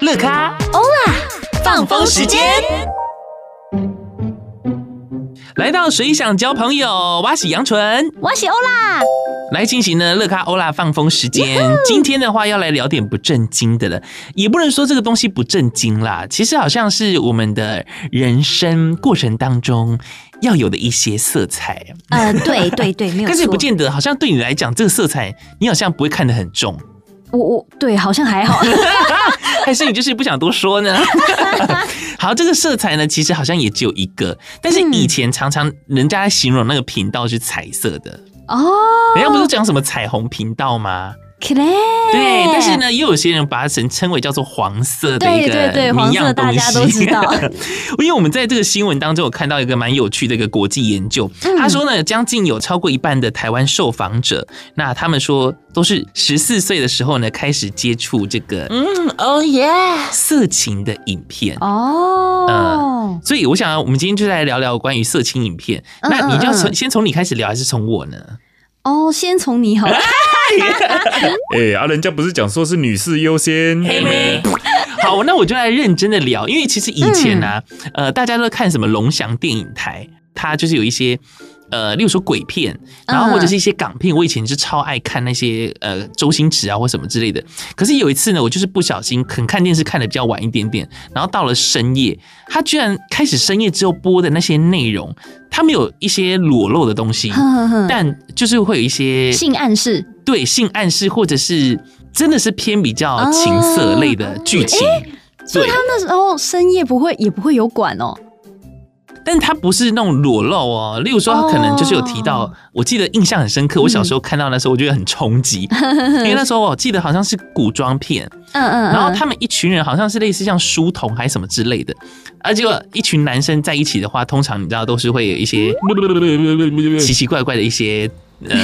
乐咖欧啦，放风时间。来到谁想交朋友，我是杨纯，我是欧啦，来进行呢乐咖欧啦放风时间。今天的话要来聊点不正经的了，也不能说这个东西不正经啦，其实好像是我们的人生过程当中要有的一些色彩。呃，对对对，没有错。但是也不见得，好像对你来讲，这个色彩你好像不会看得很重。我我对，好像还好。还是你就是不想多说呢？好，这个色彩呢，其实好像也只有一个，但是以前常常人家在形容那个频道是彩色的哦，人家不是讲什么彩虹频道吗？对，但是呢，又有些人把它称称为叫做黄色的一个谜样东西。对对对，黄色大家都知道。因为我们在这个新闻当中有看到一个蛮有趣的一个国际研究，他说呢，将近有超过一半的台湾受访者，那他们说都是十四岁的时候呢开始接触这个嗯哦耶色情的影片哦，嗯，所以我想我们今天就来聊聊关于色情影片。那你就要从先从你开始聊，还是从我呢？哦，先从你好了。哎、欸，啊，人家不是讲说是女士优先？嘿嘿 好，那我就来认真的聊，因为其实以前呢、啊，嗯、呃，大家都看什么龙翔电影台，它就是有一些。呃，例如说鬼片，然后或者是一些港片，我以前是超爱看那些呃周星驰啊或什么之类的。可是有一次呢，我就是不小心可能看电视看的比较晚一点点，然后到了深夜，他居然开始深夜之后播的那些内容，他们有一些裸露的东西，呵呵但就是会有一些 性暗示，对，性暗示或者是真的是偏比较情色类的剧情。哦欸、所以他那时候深夜不会也不会有管哦。但他不是那种裸露哦，例如说他可能就是有提到，oh. 我记得印象很深刻。我小时候看到那时候，我觉得很冲击，嗯、因为那时候我记得好像是古装片，嗯嗯，然后他们一群人好像是类似像书童还是什么之类的，而结果一群男生在一起的话，通常你知道都是会有一些 奇奇怪怪的一些呃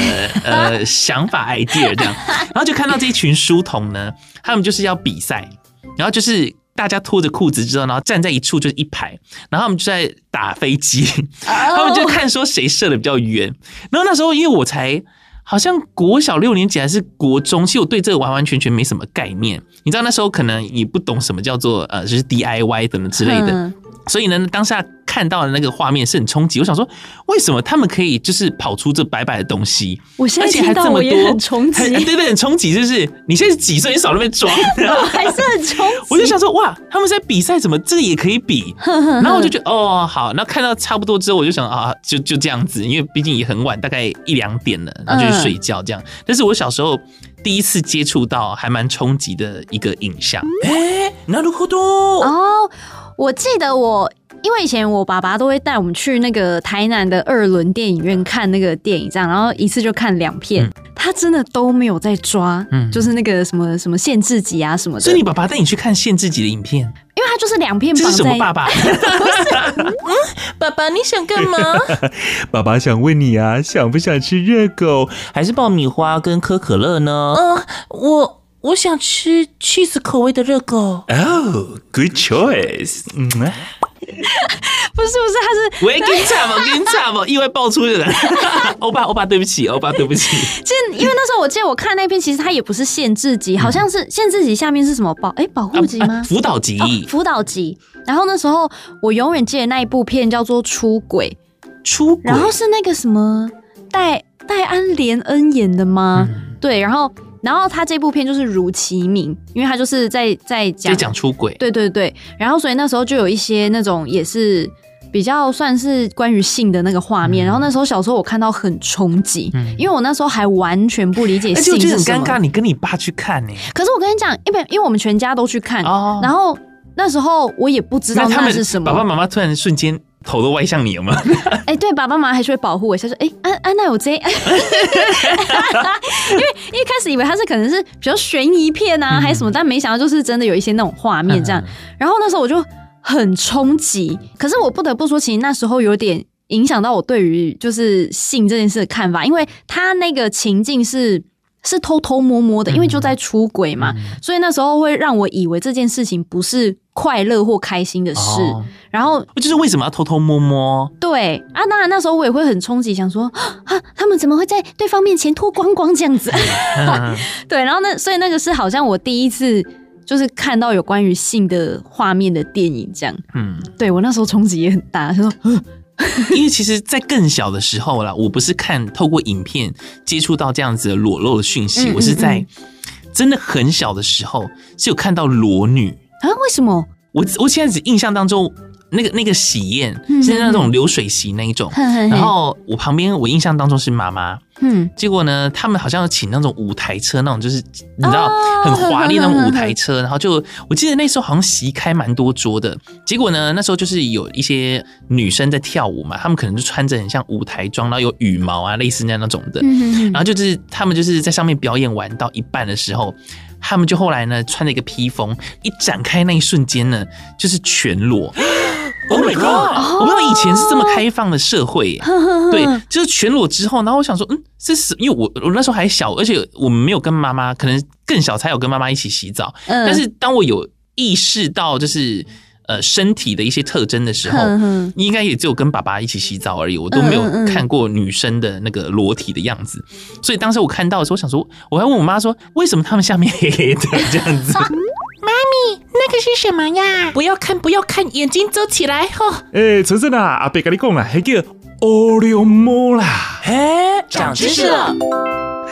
呃想法 idea 这样，然后就看到这一群书童呢，他们就是要比赛，然后就是。大家脱着裤子之后，然后站在一处就是一排，然后他们就在打飞机，oh. 他们就看说谁射的比较远。然后那时候因为我才好像国小六年级还是国中，其实我对这个完完全全没什么概念。你知道那时候可能也不懂什么叫做呃，就是 DIY 等等之类的。嗯所以呢，当下看到的那个画面是很冲击。我想说，为什么他们可以就是跑出这白白的东西？我现在听到我也很冲击，对对，很冲击。就是你现在是几岁？你少那边装，还是很冲击。我就想说，哇，他们在比赛，怎么这个也可以比？然后我就觉得，哦，好。那看到差不多之后，我就想啊，就就这样子，因为毕竟也很晚，大概一两点了，然后就去睡觉这样。但是我小时候第一次接触到还蛮冲击的一个影像。哎，なるほど哦。我记得我， 因为以前我爸爸都会带我们去那个台南的二轮电影院看那个电影，这样，然后一次就看两片，嗯、他真的都没有在抓，嗯，就是那个什么什么限制级啊什么的。所以你爸爸带你去看限制级的影片，因为他就是两片。这是什么爸爸？嗯，爸爸你想干嘛？爸爸想问你啊，想不想吃热狗，还是爆米花跟可可乐呢？嗯，我。我想吃 cheese 口味的热狗。Oh, good choice。嗯，不是不是，他是喂，跟你讲嘛，跟你讲嘛，意外爆出的。欧巴，欧巴，对不起，欧巴，对不起。其实，因为那时候我记得我看那篇，其实它也不是限制级，好像是限制级下面是什么保哎保护级吗？辅导级，辅导级。然后那时候我永远记得那一部片叫做《出轨》，出轨，然后是那个什么戴戴安·莲恩演的吗？对，然后。然后他这部片就是如其名，因为他就是在在讲讲出轨，对对对。然后所以那时候就有一些那种也是比较算是关于性的那个画面。嗯、然后那时候小时候我看到很冲击，嗯、因为我那时候还完全不理解性是什么。而且很尴尬，你跟你爸去看呢？可是我跟你讲，因为因为我们全家都去看，哦、然后那时候我也不知道那是什么。爸爸妈妈突然瞬间。头都歪向你了吗？哎、欸，对，爸爸妈妈还是会保护我一下，说：“哎、欸，安安娜有这，因为一开始以为他是可能是比较悬疑片啊，还是什么，但没想到就是真的有一些那种画面这样。然后那时候我就很冲击，可是我不得不说，其实那时候有点影响到我对于就是性这件事的看法，因为他那个情境是。是偷偷摸摸的，因为就在出轨嘛，嗯、所以那时候会让我以为这件事情不是快乐或开心的事。哦、然后就是为什么要偷偷摸摸？对啊，当然那时候我也会很冲击，想说 啊，他们怎么会在对方面前脱光光这样子？对，然后那所以那个是好像我第一次就是看到有关于性的画面的电影，这样。嗯，对我那时候冲击也很大，他说，因为其实，在更小的时候啦，我不是看透过影片接触到这样子的裸露的讯息，嗯嗯嗯，我是在真的很小的时候是有看到裸女啊？为什么？我我现在只印象当中。那个那个喜宴是那种流水席那一种，嗯、然后我旁边我印象当中是妈妈，嗯，结果呢，他们好像请那种舞台车，那种就是你知道很华丽那种舞台车，然后就我记得那时候好像席开蛮多桌的，结果呢，那时候就是有一些女生在跳舞嘛，他们可能就穿着很像舞台装，然后有羽毛啊，类似那样那种的，然后就是他们就是在上面表演完到一半的时候，他们就后来呢穿了一个披风，一展开那一瞬间呢，就是全裸。Oh my god！我不知道以前是这么开放的社会，对，就是全裸之后，然后我想说，嗯，这是因为我我那时候还小，而且我们没有跟妈妈，可能更小才有跟妈妈一起洗澡。但是当我有意识到就是呃身体的一些特征的时候，应该也只有跟爸爸一起洗澡而已，我都没有看过女生的那个裸体的样子。所以当时我看到的时候，我想说，我还问我妈说，为什么他们下面黑黑的这样子？妈咪，那个是什么呀？不要看，不要看，眼睛遮起来吼。哎、欸，晨晨啊，阿伯跟你讲啦，还叫欧流摸啦。哎，长知识了。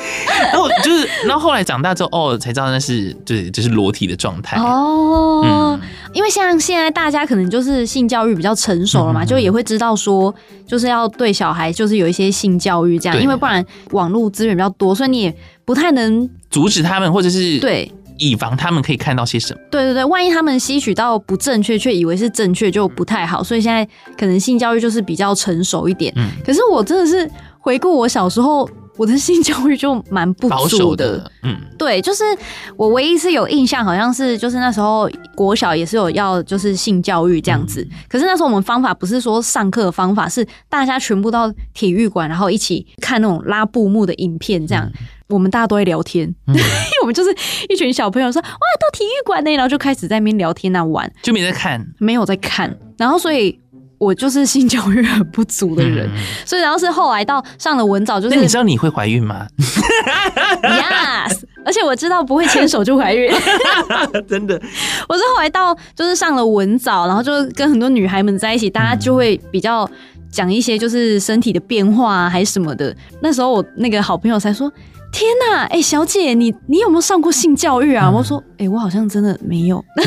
然后就是，然后后来长大之后，哦，才知道那是对，就是裸体的状态。哦，嗯、因为像现在大家可能就是性教育比较成熟了嘛，嗯、就也会知道说，就是要对小孩就是有一些性教育这样，因为不然网络资源比较多，所以你也不太能阻止他们，或者是对。以防他们可以看到些什么？对对对，万一他们吸取到不正确，却以为是正确，就不太好。所以现在可能性教育就是比较成熟一点。嗯，可是我真的是回顾我小时候，我的性教育就蛮不足的。保守的。嗯，对，就是我唯一是有印象，好像是就是那时候国小也是有要就是性教育这样子。嗯，可是那时候我们方法不是说上课的方法，是大家全部到体育馆，然后一起看那种拉布幕的影片这样。嗯我们大家都会聊天，嗯、因为我们就是一群小朋友说哇，到体育馆呢，然后就开始在那边聊天啊玩，就没在看，没有在看，然后所以我就是性教育很不足的人，嗯、所以然后是后来到上了文藻，就是你知道你会怀孕吗？Yes，而且我知道不会牵手就怀孕，真的。我是后来到就是上了文藻，然后就跟很多女孩们在一起，大家就会比较讲一些就是身体的变化啊，还是什么的。那时候我那个好朋友才说。天呐，哎、欸，小姐，你你有没有上过性教育啊？嗯、我说，哎、欸，我好像真的没有。嗯、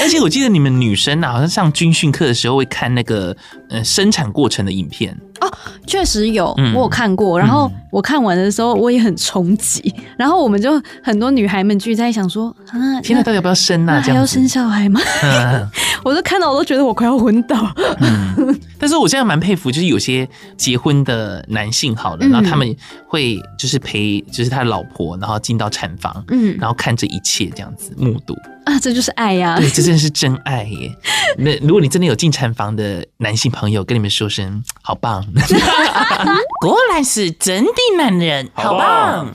而且我记得你们女生啊，好像上军训课的时候会看那个呃生产过程的影片。哦，确实有，我有看过。然后我看完的时候，我也很冲击。然后我们就很多女孩们聚在想说啊，天哪，到底要不要生啊？这样还要生小孩吗？我都看到我都觉得我快要昏倒。嗯，但是我现在蛮佩服，就是有些结婚的男性，好了，然后他们会就是陪，就是他老婆，然后进到产房，嗯，然后看这一切这样子目睹啊，这就是爱呀！对，这真的是真爱耶。那如果你真的有进产房的男性朋友，跟你们说声好棒。果然是真的男人，好棒！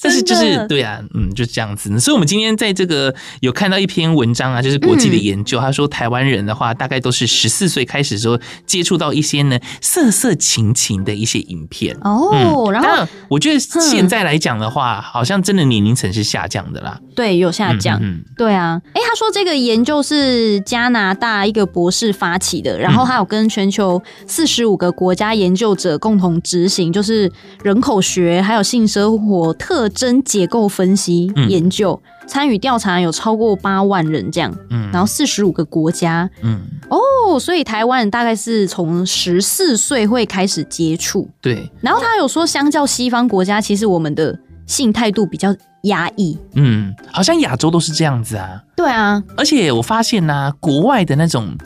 但是就是对啊，嗯，就是这样子。所以，我们今天在这个有看到一篇文章啊，就是国际的研究，他说台湾人的话，大概都是十四岁开始说接触到一些呢色色情情的一些影片哦。然后，我觉得现在来讲的话，好像真的年龄层是下降的啦。对，有下降。对啊，哎，他说这个研究是加拿大一个博士发起的，然后他有跟全球四十五个国家研究者共同执行，就是人口学还有性生活特征结构分析研究，参与调查有超过八万人这样，嗯，然后四十五个国家，嗯，哦，所以台湾人大概是从十四岁会开始接触，对，然后他有说，相较西方国家，其实我们的性态度比较压抑，嗯，好像亚洲都是这样子啊，对啊，而且我发现呢、啊，国外的那种。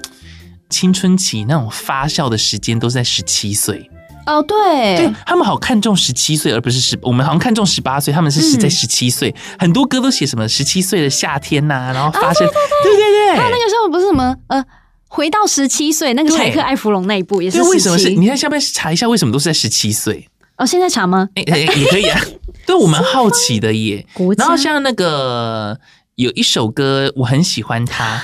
青春期那种发酵的时间都是在十七岁。哦，对，对他们好看重十七岁，而不是十，我们好像看重十八岁，他们是是在十七岁，嗯、很多歌都写什么十七岁的夏天呐、啊，然后发生，哦、对，对对对，还有那个时候不是什么呃，回到十七岁那个柴克艾芙蓉那一部也是，为什么是？你看下面查一下为什么都是在十七岁？哦，现在查吗？哎、欸，也可以啊，对我们好奇的耶。然后像那个有一首歌，我很喜欢它。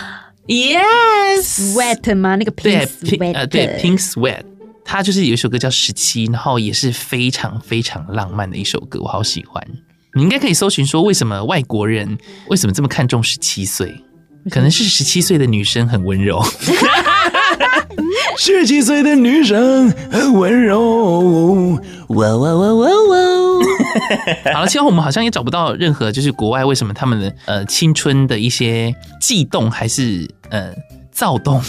Yes，Sweat 吗？那个 Pink Sweat，呃，对，Pink Sweat，它就是有一首歌叫《十七》，然后也是非常非常浪漫的一首歌，我好喜欢。你应该可以搜寻说，为什么外国人为什么这么看重十七岁？可能是十七岁的女生很温柔。十七岁的女生很温柔。哇哇哇哇哇！好了，其实我们好像也找不到任何就是国外为什么他们的呃青春的一些悸动还是呃躁动，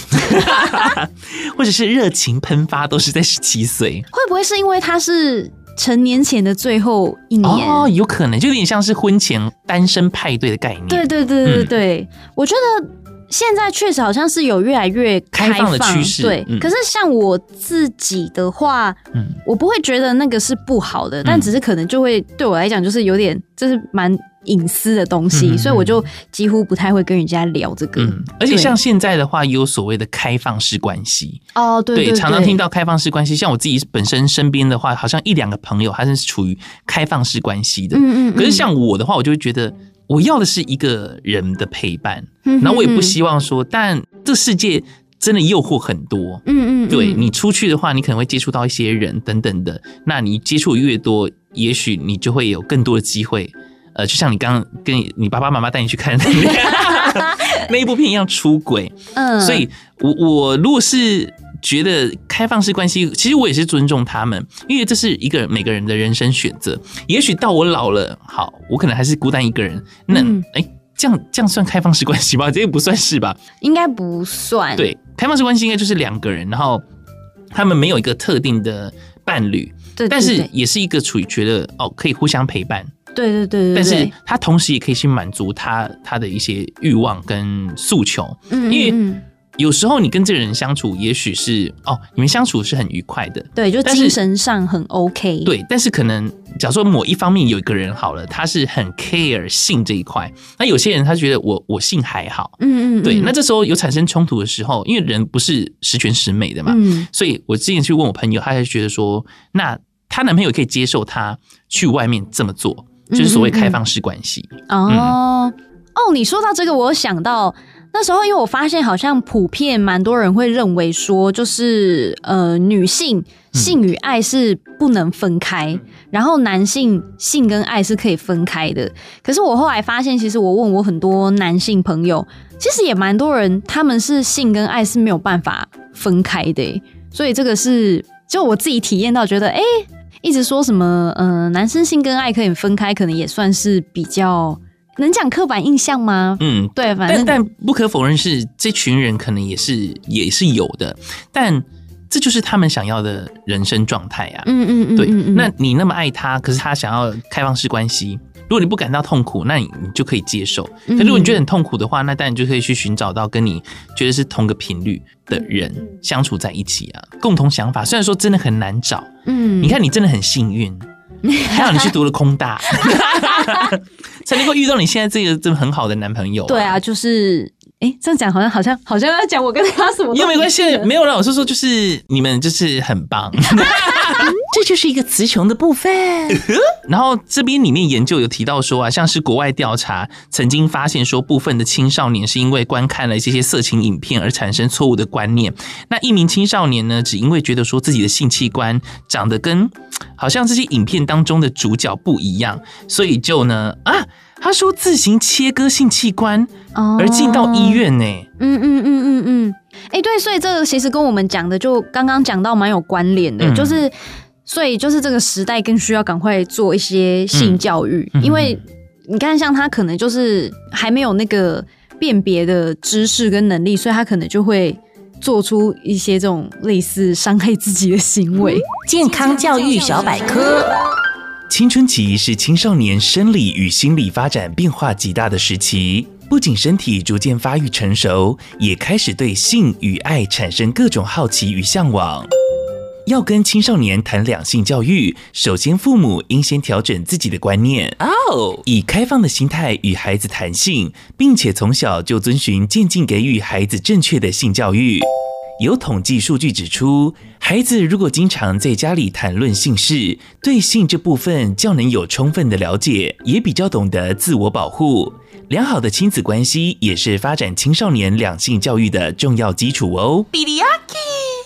或者是热情喷发都是在十七岁。会不会是因为他是？成年前的最后一年哦，有可能就有点像是婚前单身派对的概念。对对对对对，嗯、我觉得现在确实好像是有越来越开放，的趋势。对，嗯、可是像我自己的话，嗯，我不会觉得那个是不好的，嗯、但只是可能就会对我来讲，就是有点，就是蛮。隐私的东西，嗯、所以我就几乎不太会跟人家聊这个。嗯、而且像现在的话，也有所谓的开放式关系哦，对对，对，对，常常听到开放式关系。像我自己本身身边的话，好像一两个朋友还是处于开放式关系的。嗯，嗯嗯。可是像我的话，我就会觉得我要的是一个人的陪伴，嗯、然后我也不希望说，但这世界真的诱惑很多。嗯，嗯嗯。对，你出去的话，你可能会接触到一些人等等的。那你接触越多，也许你就会有更多的机会。呃，就像你刚刚跟你爸爸妈妈带你去看 那一部片一样，出轨。嗯，所以我我如果是觉得开放式关系，其实我也是尊重他们，因为这是一个每个人的人生选择。也许到我老了，好，我可能还是孤单一个人。那哎、嗯欸，这样这样算开放式关系吗？这个不算是吧？应该不算。对，开放式关系应该就是两个人，然后他们没有一个特定的伴侣，但是也是一个处于觉得哦，可以互相陪伴。对对对对，但是他同时也可以去满足他他的一些欲望跟诉求，嗯，因为有时候你跟这个人相处，也许是哦，你们相处是很愉快的，对，就精神上很 OK，对，但是可能假如说某一方面有一个人好了，他是很 care 性这一块，那有些人他觉得我我性还好，嗯嗯，对，那这时候有产生冲突的时候，因为人不是十全十美的嘛，嗯，所以我之前去问我朋友，他还觉得说，那她男朋友可以接受她去外面这么做。就是所谓开放式关系、嗯嗯、哦。哦，你说到这个，我有想到那时候，因为我发现好像普遍蛮多人会认为说，就是呃，女性性与爱是不能分开，嗯、然后男性性跟爱是可以分开的。可是我后来发现，其实我问我很多男性朋友，其实也蛮多人他们是性跟爱是没有办法分开的。所以这个是就我自己体验到，觉得哎。欸一直说什么，呃，男生性跟爱可以分开，可能也算是比较能讲刻板印象吗？嗯，对，反正但，但不可否认是这群人可能也是也是有的，但这就是他们想要的人生状态啊。嗯嗯嗯，对，那你那么爱他，可是他想要开放式关系。如果你不感到痛苦，那你你就可以接受。可如果你觉得很痛苦的话，那当然就可以去寻找到跟你觉得是同个频率的人相处在一起啊，共同想法。虽然说真的很难找，嗯，你看你真的很幸运，还好你去读了空大，才能够遇到你现在这个这么很好的男朋友啊。对啊，就是。哎、欸，这样讲好像好像好像要讲我跟他什么？又没关系，没有啦。我是说，就是你们就是很棒，这就是一个词穷的部分。然后这边里面研究有提到说啊，像是国外调查曾经发现说，部分的青少年是因为观看了这些色情影片而产生错误的观念。那一名青少年呢，只因为觉得说自己的性器官长得跟好像这些影片当中的主角不一样，所以就呢啊。他说自行切割性器官，而进到医院呢、欸。嗯嗯嗯嗯嗯，哎，对，所以这个其实跟我们讲的就刚刚讲到蛮有关联的，嗯、就是所以就是这个时代更需要赶快做一些性教育，嗯、因为你看，像他可能就是还没有那个辨别的知识跟能力，所以他可能就会做出一些这种类似伤害自己的行为。健康教育小百科。青春期是青少年生理与心理发展变化极大的时期，不仅身体逐渐发育成熟，也开始对性与爱产生各种好奇与向往。要跟青少年谈两性教育，首先父母应先调整自己的观念哦，以开放的心态与孩子谈性，并且从小就遵循渐进给予孩子正确的性教育。有统计数据指出，孩子如果经常在家里谈论性事，对性这部分较能有充分的了解，也比较懂得自我保护。良好的亲子关系也是发展青少年两性教育的重要基础哦。比利亚基。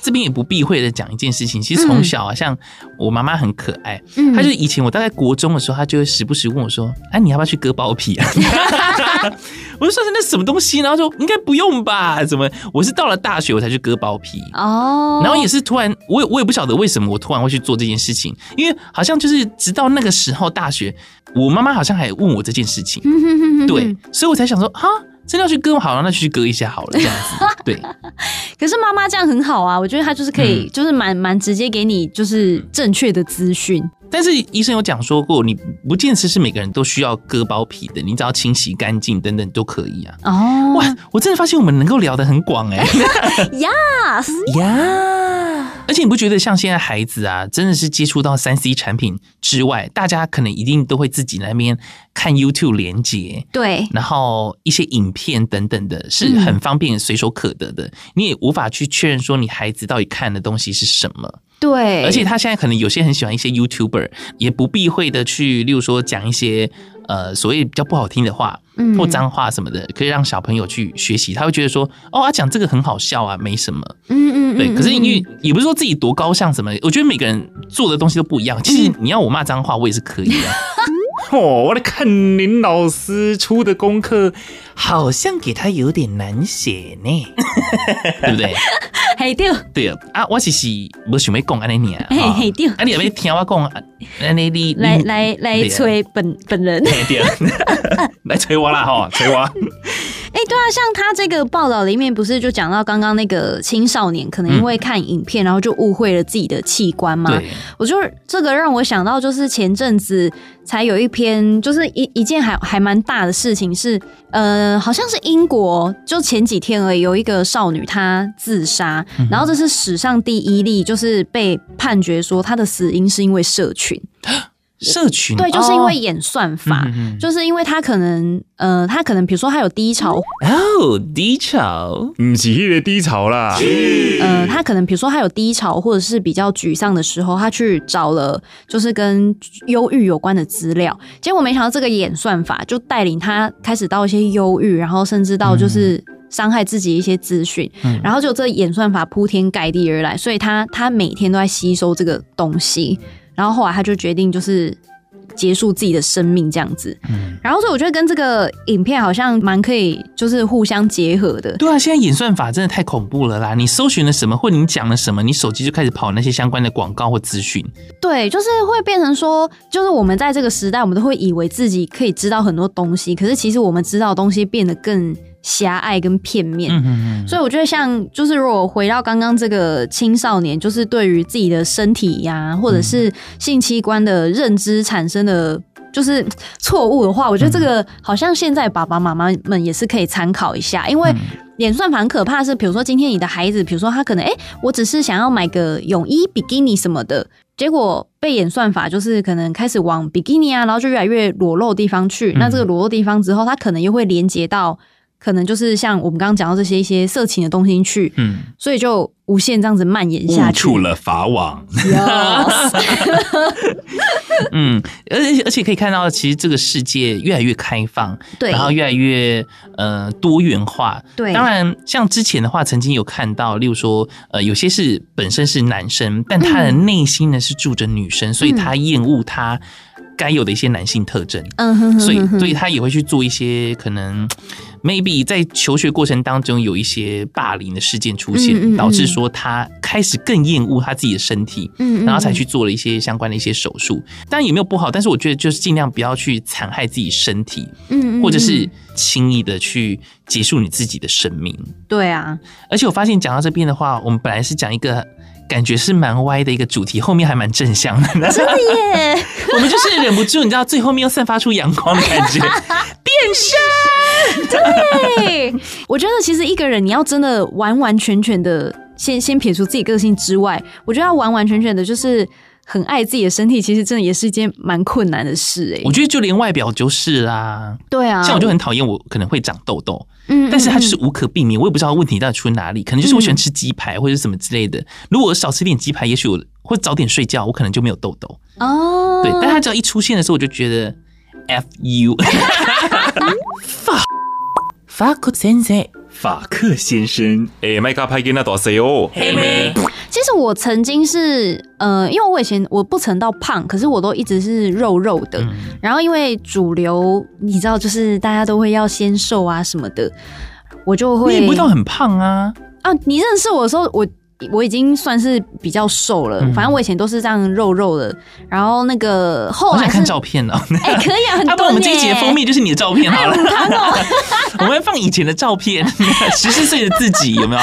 这边也不避讳的讲一件事情，其实从小啊，像我妈妈很可爱，嗯她就以前我大概国中的时候，她就会时不时问我说：“哎，你要不要去割包皮啊？” 我就说：“那什么东西？”然后说：“应该不用吧？怎么？我是到了大学我才去割包皮哦。然后也是突然，我也我也不晓得为什么我突然会去做这件事情，因为好像就是直到那个时候大学，我妈妈好像还问我这件事情，对，所以我才想说哈。真的要去割好了，那就去割一下好了，这样子。对。可是妈妈这样很好啊，我觉得她就是可以，就是蛮蛮直接给你就是正确的资讯。但是医生有讲说过，你不见得是每个人都需要割包皮的，你只要清洗干净等等都可以啊。哦，哇，我真的发现我们能够聊得很广 哎。Yes，呀。而且你不觉得像现在孩子啊，真的是接触到三 C 产品之外，大家可能一定都会自己那边看 YouTube 连接，对，然后一些影片等等的，是很方便随手可得的，嗯、你也无法去确认说你孩子到底看的东西是什么。对，而且他现在可能有些很喜欢一些 YouTuber，也不避讳的去，例如说讲一些呃所谓比较不好听的话，嗯，或脏话什么的，可以让小朋友去学习。他会觉得说，哦，他讲这个很好笑啊，没什么。嗯嗯，对。可是因为也不是说自己多高尚什么，我觉得每个人做的东西都不一样。其实你要我骂脏话，我也是可以的。哦，我来看林老师出的功课，好像给他有点难写呢，对不对？嘿对，对啊，我其实不想要讲安尼啊，嘿嘿对，啊你有没有听我讲？安尼你来来来催本本人，对，来催我啦吼，催我。哎，对啊，像他这个报道里面不是就讲到刚刚那个青少年可能因为看影片，然后就误会了自己的器官吗？我就这个让我想到，就是前阵子才有一篇，就是一一件还还蛮大的事情是，呃，好像是英国，就前几天而已，有一个少女她自杀，然后这是史上第一例，就是被判决说她的死因是因为社群。社群对，就是因为演算法，哦、就是因为他可能，呃，他可能比如说他有低潮哦，低潮，不是那个低潮啦，呃，他可能比如说他有低潮或者是比较沮丧的时候，他去找了就是跟忧郁有关的资料，结果没想到这个演算法就带领他开始到一些忧郁，然后甚至到就是伤害自己一些资讯，嗯、然后就这演算法铺天盖地而来，所以他他每天都在吸收这个东西。然后后来他就决定就是结束自己的生命这样子，嗯，然后所以我觉得跟这个影片好像蛮可以，就是互相结合的。对啊，现在演算法真的太恐怖了啦！你搜寻了什么，或你讲了什么，你手机就开始跑那些相关的广告或资讯。对，就是会变成说，就是我们在这个时代，我们都会以为自己可以知道很多东西，可是其实我们知道的东西变得更狭隘跟片面，嗯嗯嗯，所以我觉得像就是如果回到刚刚这个青少年，就是对于自己的身体呀、啊，或者是性器官的认知产生的就是错误的话，我觉得这个好像现在爸爸妈妈们也是可以参考一下，因为演算法很可怕是，比如说今天你的孩子，比如说他可能哎、欸，我只是想要买个泳衣比基尼什么的，结果被演算法就是可能开始往比基尼啊，然后就越来越裸露的地方去，那这个裸露地方之后，他可能又会连接到。可能就是像我们刚刚讲到这些一些色情的东西去，嗯，所以就无限这样子蔓延下去，误触了法网。嗯，而且而且可以看到，其实这个世界越来越开放，对，然后越来越呃多元化，对。当然，像之前的话，曾经有看到，例如说，呃，有些是本身是男生，但他的内心呢是住着女生，嗯、所以他厌恶他。该有的一些男性特征，嗯哼，所以所以他也会去做一些可能，maybe 在求学过程当中有一些霸凌的事件出现，导致说他开始更厌恶他自己的身体，嗯，然后才去做了一些相关的一些手术。当然也没有不好，但是我觉得就是尽量不要去残害自己身体，嗯，或者是轻易的去结束你自己的生命。对啊，而且我发现讲到这边的话，我们本来是讲一个。感觉是蛮歪的一个主题，后面还蛮正向的。真的耶！我们就是忍不住，你知道，最后面又散发出阳光的感觉，变身。对，我觉得其实一个人你要真的完完全全的先先撇除自己个性之外，我觉得要完完全全的就是很爱自己的身体，其实真的也是一件蛮困难的事哎。我觉得就连外表就是啦，对啊，像我就很讨厌我可能会长痘痘。嗯，但是它就是无可避免，我也不知道问题到底出在哪里，可能就是我喜欢吃鸡排或者什么之类的。如果我少吃点鸡排，也许我会早点睡觉，我可能就没有痘痘哦。对，但它只要一出现的时候，我就觉得 F U，fuck fuck 先生。法克先生。哎，麦克派给那多谁哦？黑妹，其实我曾经是呃，因为我以前我不曾到胖，可是我都一直是肉肉的。嗯、然后因为主流你知道，就是大家都会要先瘦啊什么的，我就会。你也不到很胖啊？啊，你认识我的时候我。我已经算是比较瘦了，反正我以前都是这样肉肉的。然后那个后来我想看照片呢，哎，可以啊，很多。我们这一集的封面就是你的照片好了。我们要放以前的照片，十四岁的自己有没有？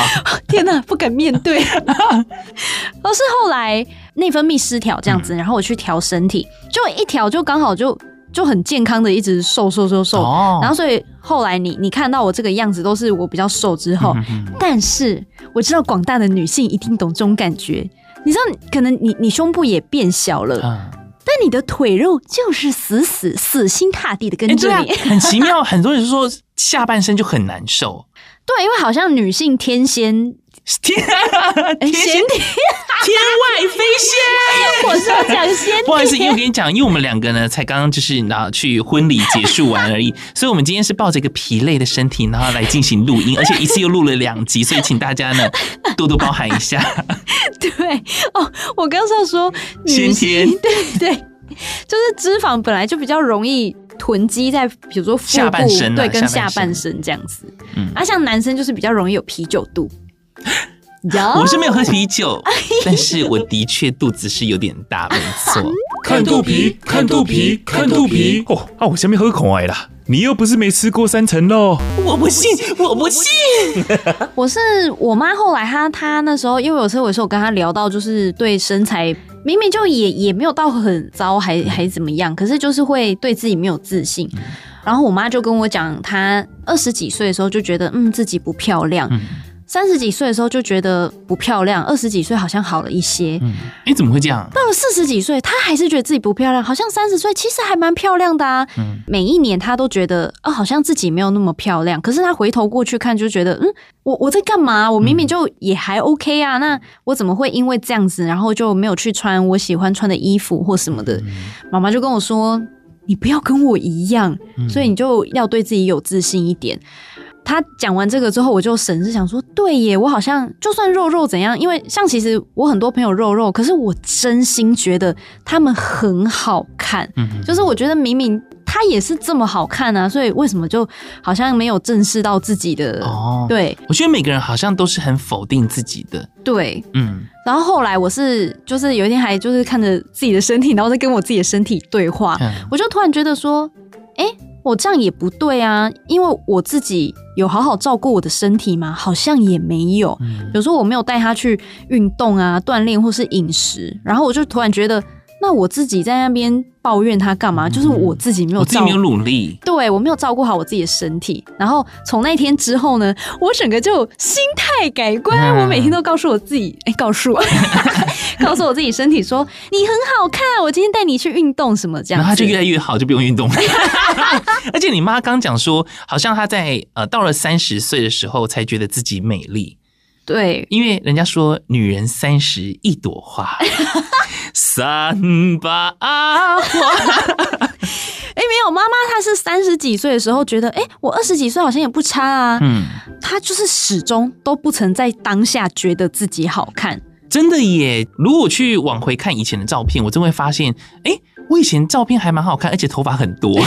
天哪，不敢面对。而是后来内分泌失调这样子，然后我去调身体，就一调就刚好就。就很健康的一直瘦瘦瘦瘦，哦、然后所以后来你你看到我这个样子都是我比较瘦之后，嗯嗯，但是我知道广大的女性一定懂这种感觉，你知道可能你你胸部也变小了，嗯、但你的腿肉就是死死死心塌地的跟着你，欸、很奇妙。很多人说下半身就很难受，对，因为好像女性天仙。天天仙天外飞仙，我是要讲仙。不好意思，因为我跟你讲，因为我们两个呢，才刚刚就是然后去婚礼结束完而已，所以我们今天是抱着一个疲累的身体，然后来进行录音，而且一次又录了两集，所以请大家呢多多包涵一下。对哦，我刚要说先天，对对，就是脂肪本来就比较容易囤积在，比如说下半身、啊，对，跟下半身这样子。嗯，啊，像男生就是比较容易有啤酒肚。我是没有喝啤酒，但是我的确肚子是有点大，没错。看肚皮，看肚皮，看肚皮。哦，啊，我下面喝口爱啦。你又不是没吃过三层肉，我不信，我不信。我是我妈，后来她她那时候，因为有时候有时候我跟她聊到，就是对身材明明就也也没有到很糟，还还怎么样，可是就是会对自己没有自信。然后我妈就跟我讲，她二十几岁的时候就觉得，嗯，自己不漂亮。三十几岁的时候就觉得不漂亮，二十几岁好像好了一些。嗯，你怎么会这样？到了四十几岁，她还是觉得自己不漂亮，好像三十岁其实还蛮漂亮的啊。嗯，每一年她都觉得，哦，好像自己没有那么漂亮。可是她回头过去看，就觉得，嗯，我我在干嘛？我明明就也还 OK 啊。嗯，那我怎么会因为这样子，然后就没有去穿我喜欢穿的衣服或什么的？妈妈就跟我说，你不要跟我一样，所以你就要对自己有自信一点。他讲完这个之后，我就审视想说，对耶，我好像就算肉肉怎样，因为像其实我很多朋友肉肉，可是我真心觉得他们很好看，嗯，就是我觉得明明他也是这么好看啊，所以为什么就好像没有正视到自己的？哦，对，我觉得每个人好像都是很否定自己的，对，嗯，然后后来我是就是有一天还就是看着自己的身体，然后再跟我自己的身体对话，嗯，我就突然觉得说，哎。我这样也不对啊，因为我自己有好好照顾我的身体吗？好像也没有。比如说我没有带他去运动啊、锻炼或是饮食，然后我就突然觉得，那我自己在那边抱怨他干嘛？就是我自己没有，我自己没有努力，对，我没有照顾好我自己的身体。然后从那天之后呢，我整个就心态改观，我每天都告诉我自己，哎，告诉我。告诉我自己身体说，你很好看，我今天带你去运动什么这样，然后他就越来越好，就不用运动了。而且你妈刚讲说，好像她在呃到了三十岁的时候才觉得自己美丽。对，因为人家说女人三十一朵花，三把花。哎，没有，妈妈她是三十几岁的时候觉得，哎，我二十几岁好像也不差啊。嗯，她就是始终都不曾在当下觉得自己好看。真的耶！如果去往回看以前的照片，我真会发现，哎、欸，我以前照片还蛮好看，而且头发很多。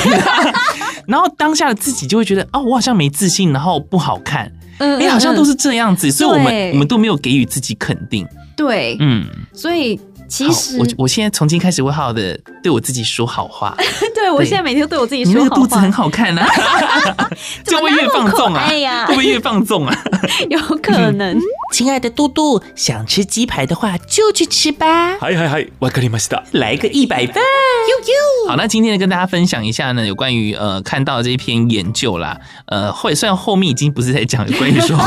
然后当下的自己就会觉得，哦，我好像没自信，然后不好看。哎、嗯哎欸，好像都是这样子，所以我们对我们都没有给予自己肯定。对，嗯，所以。其实我我现在从今开始会好好的对我自己说好话。对，我现在每天都对我自己说好话。你那个肚子很好看啊，就会越放纵啊，哎呀，会不会越放纵啊？有可能。亲爱的嘟嘟，想吃鸡排的话就去吃吧。嗨嗨嗨，わかりました。来个一百分。呦呦。好，那今天呢，跟大家分享一下呢，有关于呃看到这一篇研究啦。呃，会虽然后面已经不是在讲关于说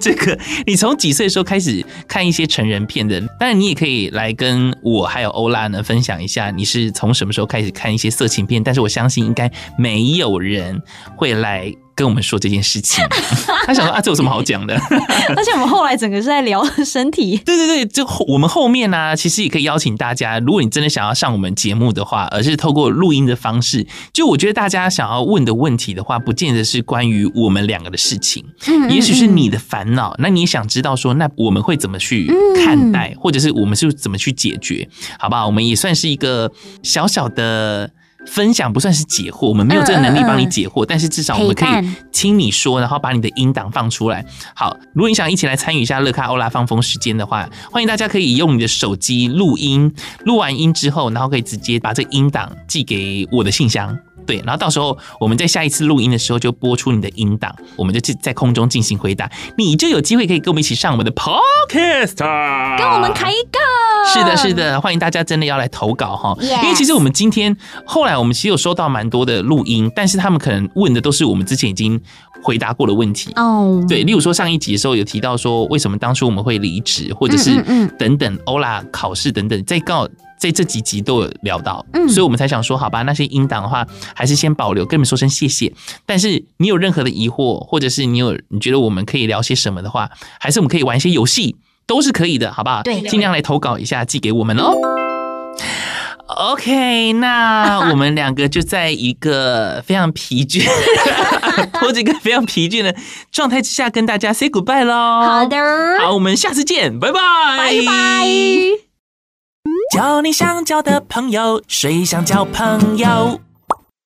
这个，你从几岁的时候开始看一些成人片的，当然你也可以来跟。 我还有欧拉呢，分享一下你是从什么时候开始看一些色情片？但是我相信应该没有人会来跟我们说这件事情。他想说啊，这有什么好讲的？而且我们后来整个是在聊身体。对对对，就我们后面呢、啊，其实也可以邀请大家，如果你真的想要上我们节目的话，而是透过录音的方式，就我觉得大家想要问的问题的话，不见得是关于我们两个的事情，嗯嗯嗯，也许是你的烦恼。那你想知道说，那我们会怎么去看待，嗯、或者是我们是怎么去解决？好不好？我们也算是一个小小的。分享不算是解惑，我们没有这个能力帮你解惑，嗯嗯嗯，但是至少我们可以听你说，然后把你的音档放出来。好，如果你想一起来参与一下乐咖欧拉放风时间的话，欢迎大家可以用你的手机录音，录完音之后，然后可以直接把这音档寄给我的信箱。对，然后到时候我们在下一次录音的时候就播出你的音档，我们就在空中进行回答，你就有机会可以跟我们一起上我们的 Podcast，跟我们开一个。是的，是的，欢迎大家真的要来投稿哈.因为其实我们今天后来我们其实有收到蛮多的录音，但是他们可能问的都是我们之前已经回答过的问题哦。Oh. 对，例如说上一集的时候有提到说为什么当初我们会离职，或者是等等欧拉考试等等，再告。在这几集都有聊到，嗯，所以我们才想说，好吧，那些音档的话，还是先保留，跟你们说声谢谢。但是你有任何的疑惑，或者是你有你觉得我们可以聊些什么的话，还是我们可以玩一些游戏，都是可以的，好不好？对，尽量来投稿一下，寄给我们哦。OK，那我们两个就在一个非常疲倦，拖着一个非常疲倦的状态之下，跟大家 say goodbye 喽。好的，好，我们下次见，拜拜，拜拜。交你想交的朋友，谁想交朋友？